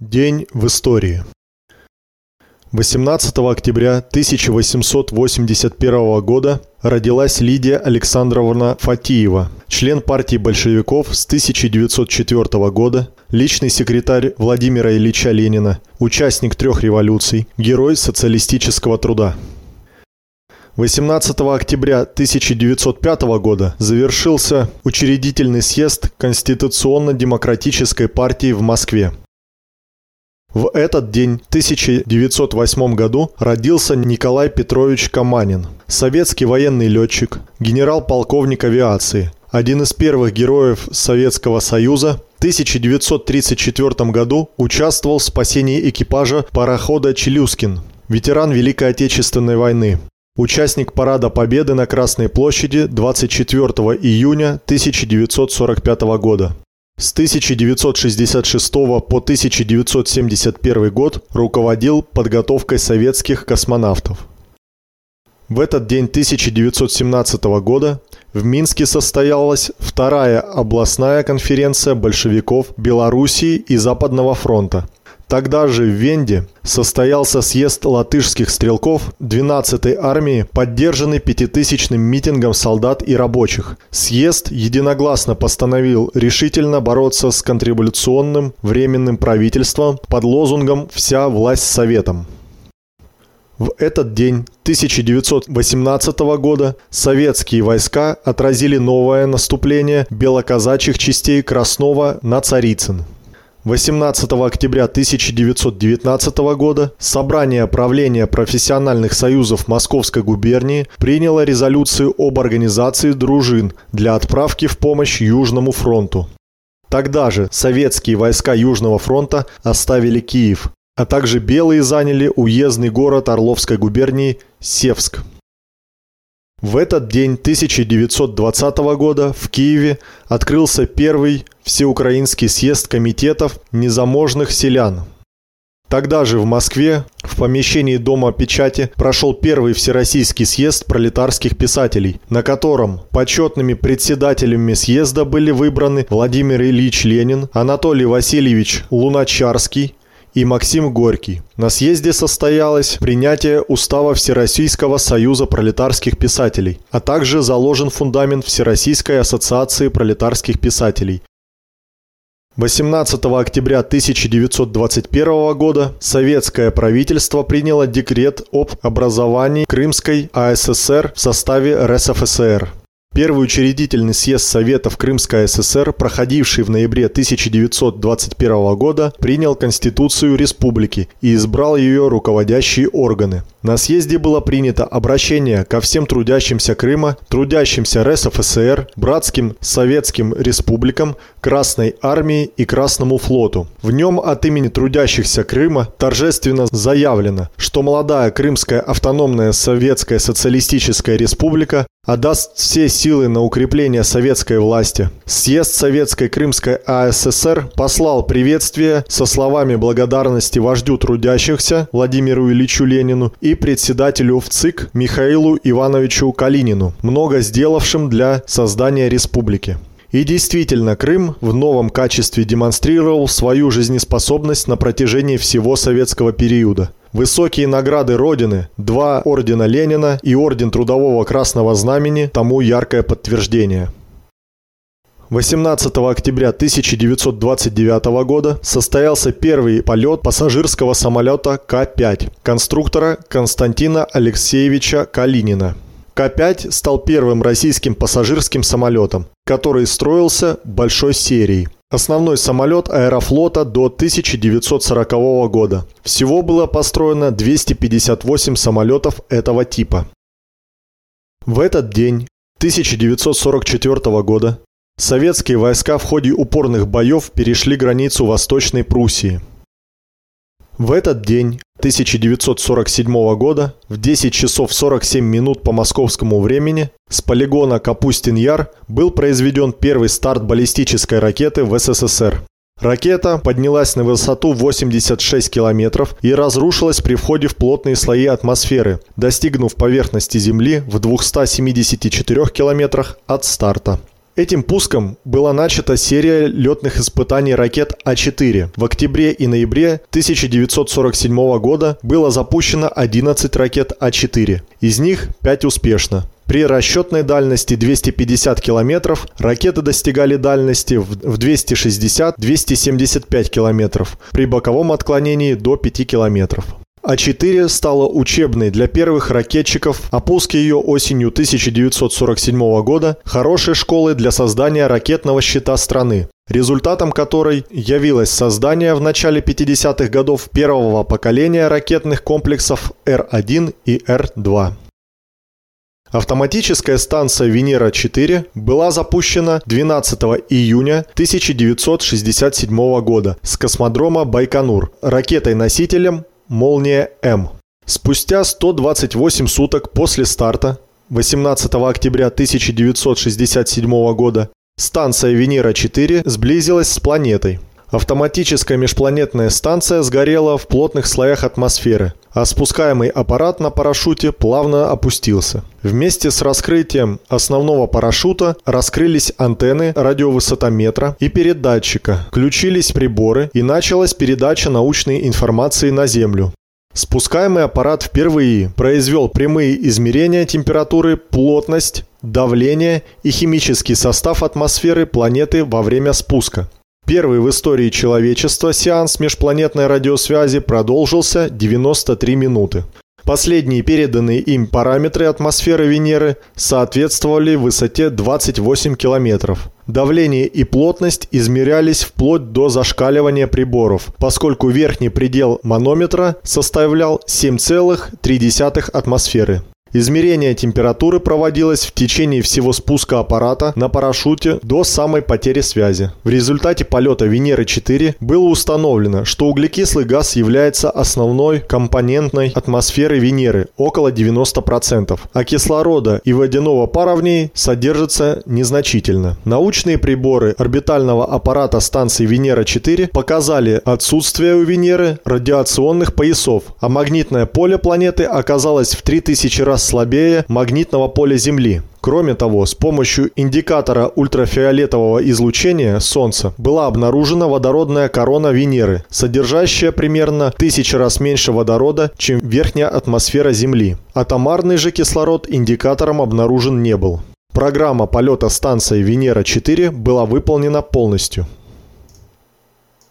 День в истории. 18 октября 1881 года родилась Лидия Александровна Фатиева, член партии большевиков с 1904 года, личный секретарь Владимира Ильича Ленина, участник трех революций, герой социалистического труда. 18 октября 1905 года завершился учредительный съезд Конституционно-демократической партии в Москве. В этот день, в 1908 году, родился Николай Петрович Каманин, советский военный летчик, генерал-полковник авиации, один из первых героев Советского Союза, в 1934 году участвовал в спасении экипажа парохода «Челюскин», ветеран Великой Отечественной войны, участник Парада Победы на Красной площади 24 июня 1945 года. С 1966 по 1971 год руководил подготовкой советских космонавтов. В этот день 1917 года в Минске состоялась вторая областная конференция большевиков Белоруссии и Западного фронта – Тогда же в Венде состоялся съезд латышских стрелков 12-й армии, поддержанный пятитысячным митингом солдат и рабочих. Съезд единогласно постановил решительно бороться с контрреволюционным временным правительством под лозунгом «Вся власть советом». В этот день 1918 года советские войска отразили новое наступление белоказачьих частей Краснова на Царицын. 18 октября 1919 года Собрание правления профессиональных союзов Московской губернии приняло резолюцию об организации дружин для отправки в помощь Южному фронту. Тогда же советские войска Южного фронта оставили Киев, а также белые заняли уездный город Орловской губернии Севск. В этот день 1920 года в Киеве открылся первый Всеукраинский съезд комитетов незаможных селян. Тогда же в Москве в помещении Дома печати прошел первый Всероссийский съезд пролетарских писателей, на котором почетными председателями съезда были выбраны Владимир Ильич Ленин, Анатолий Васильевич Луначарский, и Максим Горький. На съезде состоялось принятие Устава Всероссийского союза пролетарских писателей, а также заложен фундамент Всероссийской ассоциации пролетарских писателей. 18 октября 1921 года советское правительство приняло декрет об образовании Крымской АССР в составе РСФСР. Первый учредительный съезд Советов Крымской ССР, проходивший в ноябре 1921 года, принял Конституцию республики и избрал ее руководящие органы. На съезде было принято обращение ко всем трудящимся Крыма, трудящимся РСФСР, братским советским республикам, Красной армии и Красному флоту. В нем от имени трудящихся Крыма торжественно заявлено, что молодая Крымская автономная советская социалистическая республика отдаст все силы на укрепление советской власти. Съезд Советской Крымской АССР послал приветствие со словами благодарности вождю трудящихся Владимиру Ильичу Ленину и председателю ВЦИК Михаилу Ивановичу Калинину, много сделавшим для создания республики. И действительно, Крым в новом качестве демонстрировал свою жизнеспособность на протяжении всего советского периода. Высокие награды Родины, два ордена Ленина и орден Трудового Красного Знамени тому яркое подтверждение. 18 октября 1929 года состоялся первый полет пассажирского самолета К-5 конструктора Константина Алексеевича Калинина. К-5 стал первым российским пассажирским самолетом, который строился большой серией. Основной самолет аэрофлота до 1940 года. Всего было построено 258 самолетов этого типа. В этот день 1944 года советские войска в ходе упорных боев перешли границу Восточной Пруссии – в этот день 1947 года в 10 часов 47 минут по московскому времени с полигона Капустин-Яр был произведен первый старт баллистической ракеты в СССР. Ракета поднялась на высоту 86 километров и разрушилась при входе в плотные слои атмосферы, достигнув поверхности Земли в 274 километрах от старта. Этим пуском была начата серия летных испытаний ракет А4. В октябре и ноябре 1947 года было запущено 11 ракет А4. Из них 5 успешно. При расчетной дальности 250 км ракеты достигали дальности в 260-275 км, при боковом отклонении до 5 км. А4 стала учебной для первых ракетчиков, а пуск ее осенью 1947 года – хорошей школой для создания ракетного щита страны, результатом которой явилось создание в начале 50-х годов первого поколения ракетных комплексов Р-1 и Р-2. Автоматическая станция Венера-4 была запущена 12 июня 1967 года с космодрома Байконур ракетой-носителем «Молния-М». Спустя 128 суток после старта, 18 октября 1967 года, станция Венера-4 сблизилась с планетой. Автоматическая межпланетная станция сгорела в плотных слоях атмосферы, а спускаемый аппарат на парашюте плавно опустился. Вместе с раскрытием основного парашюта раскрылись антенны радиовысотометра и передатчика, включились приборы и началась передача научной информации на Землю. Спускаемый аппарат впервые произвел прямые измерения температуры, плотность, давление и химический состав атмосферы планеты во время спуска. Первый в истории человечества сеанс межпланетной радиосвязи продолжился 93 минуты. Последние переданные им параметры атмосферы Венеры соответствовали высоте 28 километров. Давление и плотность измерялись вплоть до зашкаливания приборов, поскольку верхний предел манометра составлял 7,3 атмосферы. Измерение температуры проводилось в течение всего спуска аппарата на парашюте до самой потери связи. В результате полета Венеры-4 было установлено, что углекислый газ является основной компонентной атмосферы Венеры – около 90%, а кислорода и водяного пара в ней содержится незначительно. Научные приборы орбитального аппарата станции Венера-4 показали отсутствие у Венеры радиационных поясов, а магнитное поле планеты оказалось в 3000 раз слабее магнитного поля Земли. Кроме того, с помощью индикатора ультрафиолетового излучения Солнца была обнаружена водородная корона Венеры, содержащая примерно в тысячи раз меньше водорода, чем верхняя атмосфера Земли. Атомарный же кислород индикатором обнаружен не был. Программа полета станции Венера-4 была выполнена полностью.